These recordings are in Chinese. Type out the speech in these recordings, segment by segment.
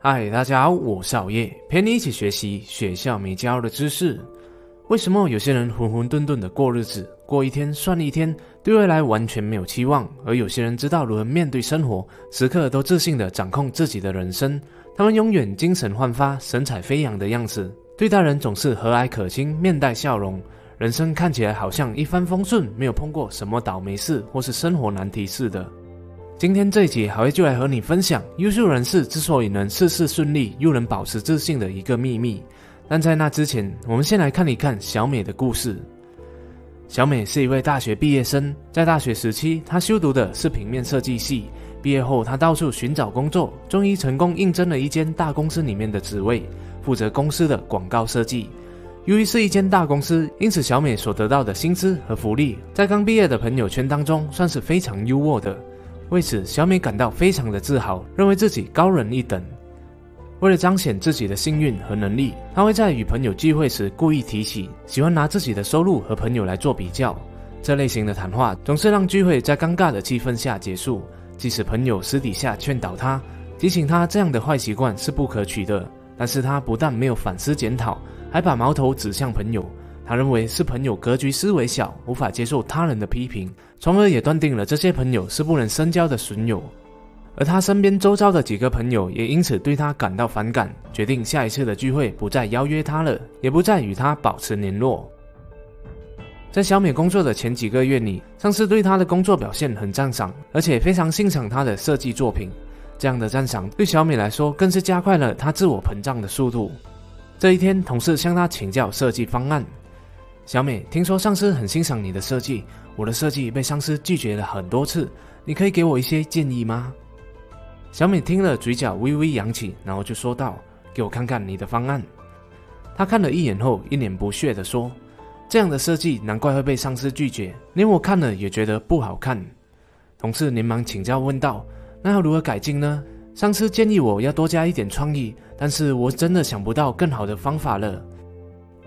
嗨，大家好，我是熬夜，陪你一起学习学校没教的知识。为什么有些人浑浑沌沌的过日子，过一天算一天，对未来完全没有期望；而有些人知道如何面对生活，时刻都自信的掌控自己的人生。他们永远精神焕发、神采飞扬的样子，对待人总是和蔼可亲、面带笑容，人生看起来好像一帆风顺，没有碰过什么倒霉事或是生活难题似的。今天这一集，好威就来和你分享优秀人士之所以能事事顺利，又能保持自信的一个秘密。但在那之前，我们先来看一看小美的故事。小美是一位大学毕业生，在大学时期，她修读的是平面设计系。毕业后，她到处寻找工作，终于成功应征了一间大公司里面的职位，负责公司的广告设计。由于是一间大公司，因此小美所得到的薪资和福利，在刚毕业的朋友圈当中算是非常优渥的。为此，小美感到非常的自豪，认为自己高人一等。为了彰显自己的幸运和能力，她会在与朋友聚会时故意提起，喜欢拿自己的收入和朋友来做比较。这类型的谈话总是让聚会在尴尬的气氛下结束。即使朋友私底下劝导她，提醒她这样的坏习惯是不可取的，但是她不但没有反思检讨，还把矛头指向朋友。他认为是朋友格局思维小，无法接受他人的批评，从而也断定了这些朋友是不能深交的损友。而他身边周遭的几个朋友也因此对他感到反感，决定下一次的聚会不再邀约他了，也不再与他保持联络。在小美工作的前几个月里，上司对她的工作表现很赞赏，而且非常欣赏她的设计作品。这样的赞赏对小美来说，更是加快了她自我膨胀的速度。这一天，同事向她请教设计方案。小美，听说上司很欣赏你的设计，我的设计被上司拒绝了很多次，你可以给我一些建议吗？小美听了，嘴角微微扬起，然后就说道：“给我看看你的方案。”她看了一眼后，一脸不屑地说：“这样的设计难怪会被上司拒绝，连我看了也觉得不好看。”同事连忙请教问道：“那要如何改进呢？”上司建议我要多加一点创意，但是我真的想不到更好的方法了。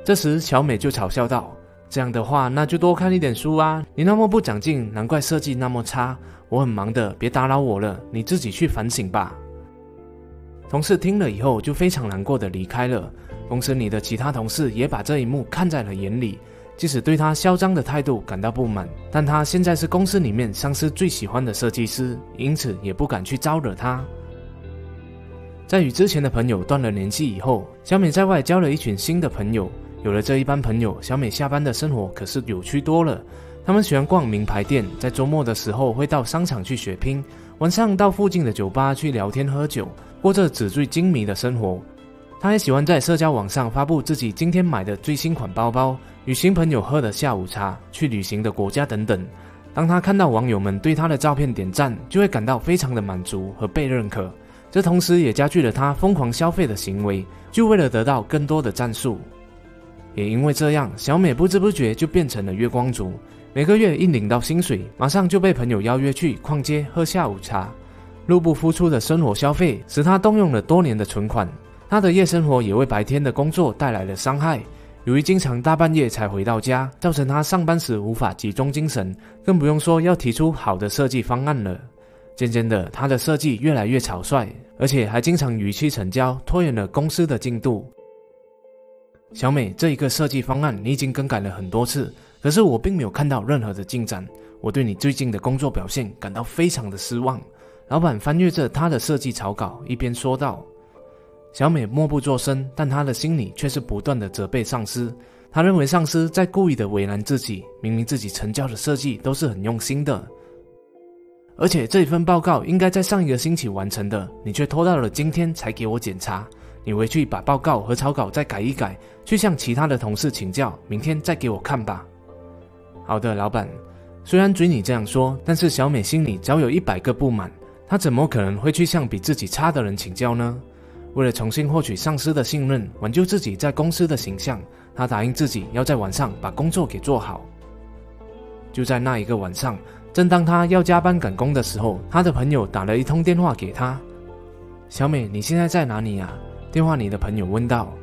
这时，小美就嘲笑道：“这样的话，那就多看一点书啊！你那么不长进，难怪设计那么差。我很忙的，别打扰我了，你自己去反省吧。”同事听了以后，就非常难过的离开了。公司里的其他同事也把这一幕看在了眼里，即使对他嚣张的态度感到不满，但他现在是公司里面上司最喜欢的设计师，因此也不敢去招惹他。在与之前的朋友断了联系以后，小美在外交了一群新的朋友。有了这一班朋友，小美下班的生活可是有趣多了。他们喜欢逛名牌店，在周末的时候会到商场去血拼，晚上到附近的酒吧去聊天喝酒，过着纸醉金迷的生活。她还喜欢在社交网上发布自己今天买的最新款包包，与新朋友喝的下午茶，去旅行的国家等等。当她看到网友们对她的照片点赞，就会感到非常的满足和被认可。这同时也加剧了她疯狂消费的行为，就为了得到更多的赞数。也因为这样，小美不知不觉就变成了月光族。每个月一领到薪水，马上就被朋友邀约去逛街喝下午茶。入不敷出的生活消费，使她动用了多年的存款。她的夜生活也为白天的工作带来了伤害。由于经常大半夜才回到家，造成她上班时无法集中精神，更不用说要提出好的设计方案了。渐渐的，她的设计越来越草率，而且还经常逾期成交，拖延了公司的进度。小美，这一个设计方案你已经更改了很多次，可是我并没有看到任何的进展。我对你最近的工作表现感到非常的失望。老板翻阅着他的设计草稿，一边说道。小美默不作声，但她的心里却是不断的责备上司。她认为上司在故意的为难自己，明明自己成交的设计都是很用心的，而且这一份报告应该在上一个星期完成的，你却拖到了今天才给我检查。你回去把报告和草稿再改一改，去向其他的同事请教，明天再给我看吧。好的，老板。虽然嘴里这样说，但是小美心里早有一百个不满。她怎么可能会去向比自己差的人请教呢？为了重新获取上司的信任，挽救自己在公司的形象，她答应自己要在晚上把工作给做好。就在那一个晚上，正当她要加班赶工的时候，她的朋友打了一通电话给她：“小美，你现在在哪里呀？”电话里的朋友问道：“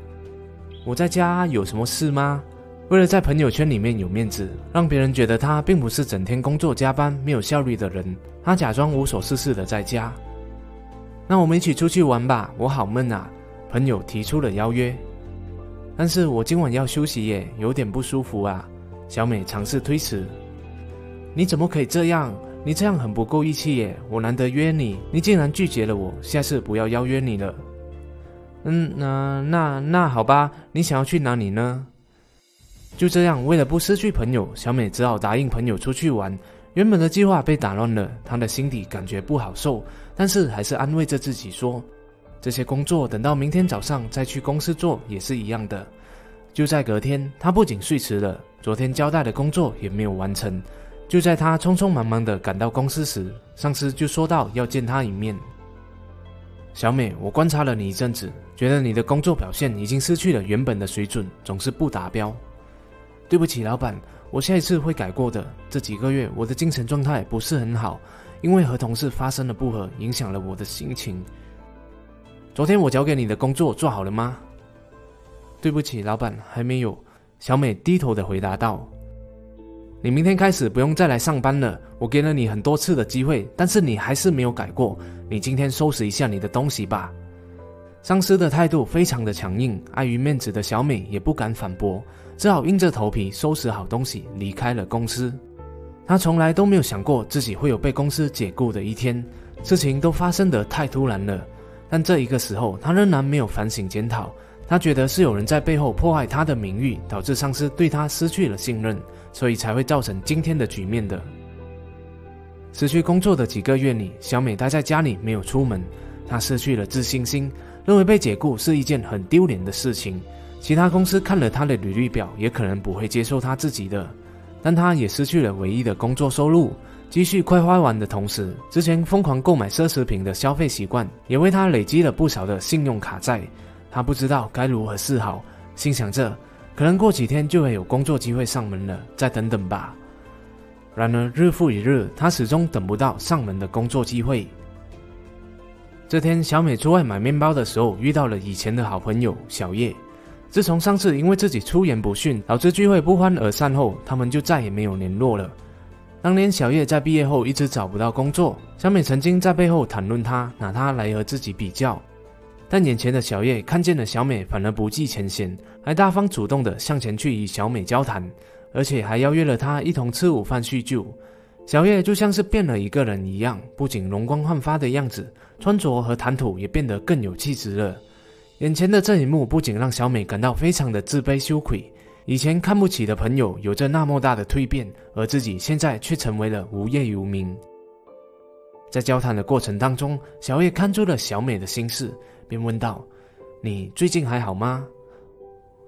我在家，有什么事吗？”为了在朋友圈里面有面子，让别人觉得他并不是整天工作加班、没有效率的人，他假装无所事事的在家。那我们一起出去玩吧，我好闷啊。朋友提出了邀约，但是我今晚要休息耶，有点不舒服啊。小美尝试推辞。你怎么可以这样？你这样很不够义气耶！我难得约你，你竟然拒绝了我，下次不要邀约你了。嗯，那那那好吧，你想要去哪里呢？就这样，为了不失去朋友，小美只好答应朋友出去玩。原本的计划被打乱了，她的心底感觉不好受，但是还是安慰着自己说：“这些工作等到明天早上再去公司做也是一样的。”就在隔天，她不仅睡迟了，昨天交代的工作也没有完成。就在她匆匆忙忙地赶到公司时，上司就说到要见她一面。小美，我观察了你一阵子，觉得你的工作表现已经失去了原本的水准，总是不达标。对不起，老板，我下一次会改过的。这几个月我的精神状态不是很好，因为和同事发生了不和，影响了我的心情。昨天我交给你的工作做好了吗？对不起，老板，还没有。小美低头的回答道：“你明天开始不用再来上班了。我给了你很多次的机会，但是你还是没有改过。你今天收拾一下你的东西吧。”上司的态度非常的强硬，碍于面子的小美也不敢反驳。只好硬着头皮收拾好东西离开了公司。她从来都没有想过自己会有被公司解雇的一天，事情都发生得太突然了。但这一个时候，她仍然没有反省检讨。他觉得是有人在背后破坏他的名誉，导致上司对他失去了信任，所以才会造成今天的局面的。失去工作的几个月里，小美待在家里没有出门，她失去了自信心，认为被解雇是一件很丢脸的事情。其他公司看了她的履历表，也可能不会接受她自己的，但她也失去了唯一的工作收入，积蓄快花完的同时，之前疯狂购买奢侈品的消费习惯，也为他累积了不少的信用卡债。他不知道该如何是好，心想着，可能过几天就会有工作机会上门了，再等等吧。然而日复一日，他始终等不到上门的工作机会。这天，小美出外买面包的时候，遇到了以前的好朋友小叶。自从上次因为自己出言不逊，导致聚会不欢而散后，他们就再也没有联络了。当年小叶在毕业后一直找不到工作，小美曾经在背后谈论他，拿他来和自己比较。但眼前的小叶看见了小美，反而不计前嫌，还大方主动的向前去与小美交谈，而且还邀约了她一同吃午饭叙旧。小叶就像是变了一个人一样，不仅容光焕发的样子，穿着和谈吐也变得更有气质了。眼前的这一幕不仅让小美感到非常的自卑羞愧，以前看不起的朋友有着那么大的蜕变，而自己现在却成为了无业游民。在交谈的过程当中，小叶看出了小美的心事，便问道：“你最近还好吗？”“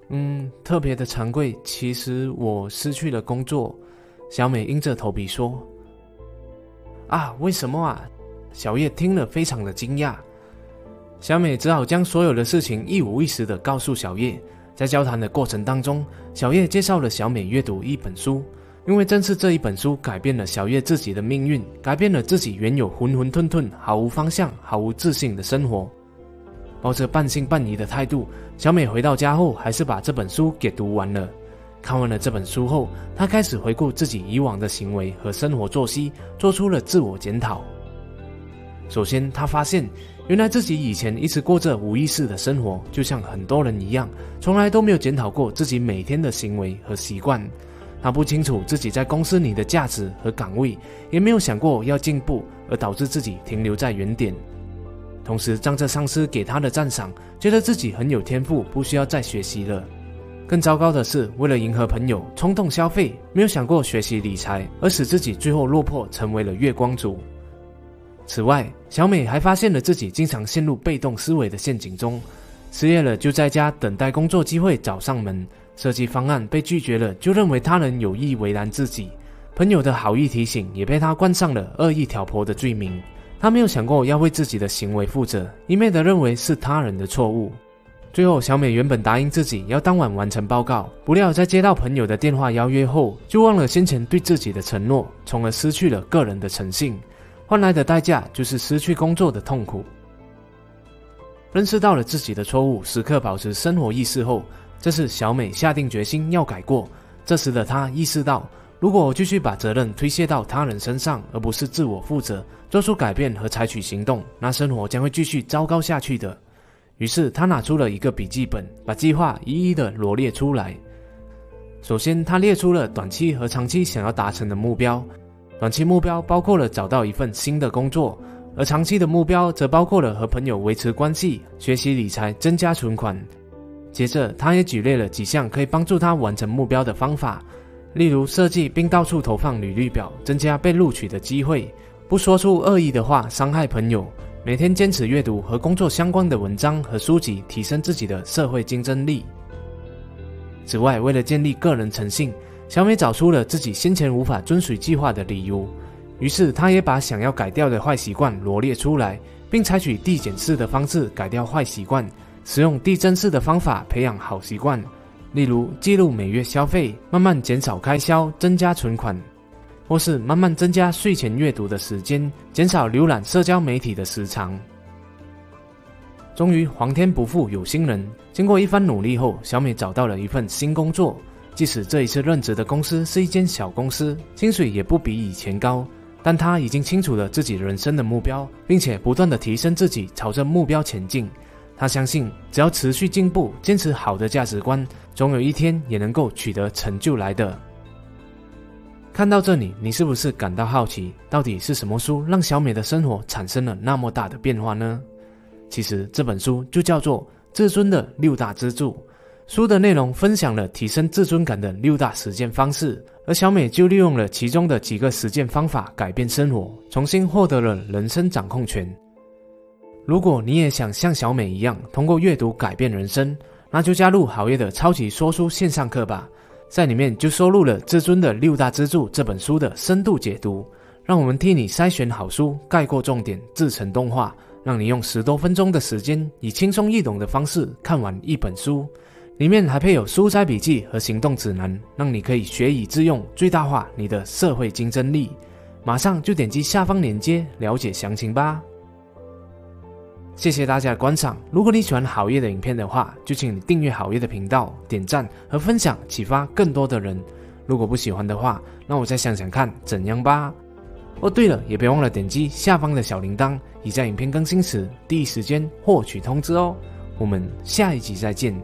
嗯，特别的惭愧，其实我失去了工作。”小美硬着头皮说。“啊，为什么啊？”小叶听了非常的惊讶。小美只好将所有的事情一五一十的告诉小叶。在交谈的过程当中，小叶介绍了小美阅读一本书，因为正是这一本书改变了小叶自己的命运，改变了自己原有浑浑沌沌、毫无方向、毫无自信的生活。抱着半信半疑的态度，小美回到家后，还是把这本书给读完了。看完了这本书后，她开始回顾自己以往的行为和生活作息，做出了自我检讨。首先，她发现。原来自己以前一直过着无意识的生活，就像很多人一样，从来都没有检讨过自己每天的行为和习惯。他不清楚自己在公司里的价值和岗位，也没有想过要进步，而导致自己停留在原点。同时，仗着上司给他的赞赏，觉得自己很有天赋，不需要再学习了。更糟糕的是，为了迎合朋友，冲动消费，没有想过学习理财，而使自己最后落魄，成为了月光族。此外，小美还发现了自己经常陷入被动思维的陷阱中，失业了就在家等待工作机会找上门，设计方案被拒绝了就认为他人有意为难自己，朋友的好意提醒也被他冠上了恶意挑拨的罪名。他没有想过要为自己的行为负责，一昧的认为是他人的错误。最后，小美原本答应自己要当晚完成报告，不料在接到朋友的电话邀约后，就忘了先前对自己的承诺，从而失去了个人的诚信。换来的代价就是失去工作的痛苦。认识到了自己的错误，时刻保持生活意识后，这次小美下定决心要改过。这时的她意识到，如果我继续把责任推卸到他人身上，而不是自我负责，做出改变和采取行动，那生活将会继续糟糕下去的。于是她拿出了一个笔记本，把计划一一的罗列出来。首先，她列出了短期和长期想要达成的目标。短期目标包括了找到一份新的工作，而长期的目标则包括了和朋友维持关系、学习理财、增加存款。接着，他也举例了几项可以帮助他完成目标的方法。例如设计并到处投放履历表，增加被录取的机会；不说出恶意的话，伤害朋友；每天坚持阅读和工作相关的文章和书籍，提升自己的社会竞争力。此外，为了建立个人诚信，小美找出了自己先前无法遵循计划的理由。于是，她也把想要改掉的坏习惯罗列出来，并采取递减式的方式改掉坏习惯，使用递增式的方法培养好习惯。例如，记录每月消费，慢慢减少开销，增加存款；或是慢慢增加睡前阅读的时间，减少浏览社交媒体的时长。终于，皇天不负有心人，经过一番努力后，小美找到了一份新工作。即使这一次任职的公司是一间小公司，薪水也不比以前高，但她已经清楚了自己人生的目标，并且不断的提升自己，朝着目标前进。他相信，只要持续进步，坚持好的价值观，总有一天也能够取得成就来的。看到这里，你是不是感到好奇？到底是什么书让小美的生活产生了那么大的变化呢？其实这本书就叫做《自尊的六大支柱》。书的内容分享了提升自尊感的六大实践方式，而小美就利用了其中的几个实践方法，改变生活，重新获得了人生掌控权。如果你也想像小美一样通过阅读改变人生，那就加入好业的超级说书线上课吧。在里面就收录了《至尊的六大支柱》这本书的深度解读，让我们替你筛选好书，概括重点，制成动画，让你用十多分钟的时间，以轻松易懂的方式看完一本书。里面还配有书摘笔记和行动指南，让你可以学以致用，最大化你的社会竞争力。马上就点击下方链接了解详情吧。谢谢大家的观赏。如果你喜欢好业的影片的话，就请你订阅好业的频道、点赞和分享，启发更多的人。如果不喜欢的话，那我再想想看怎样吧。哦，对了，也别忘了点击下方的小铃铛，以在影片更新时第一时间获取通知哦。我们下一集再见。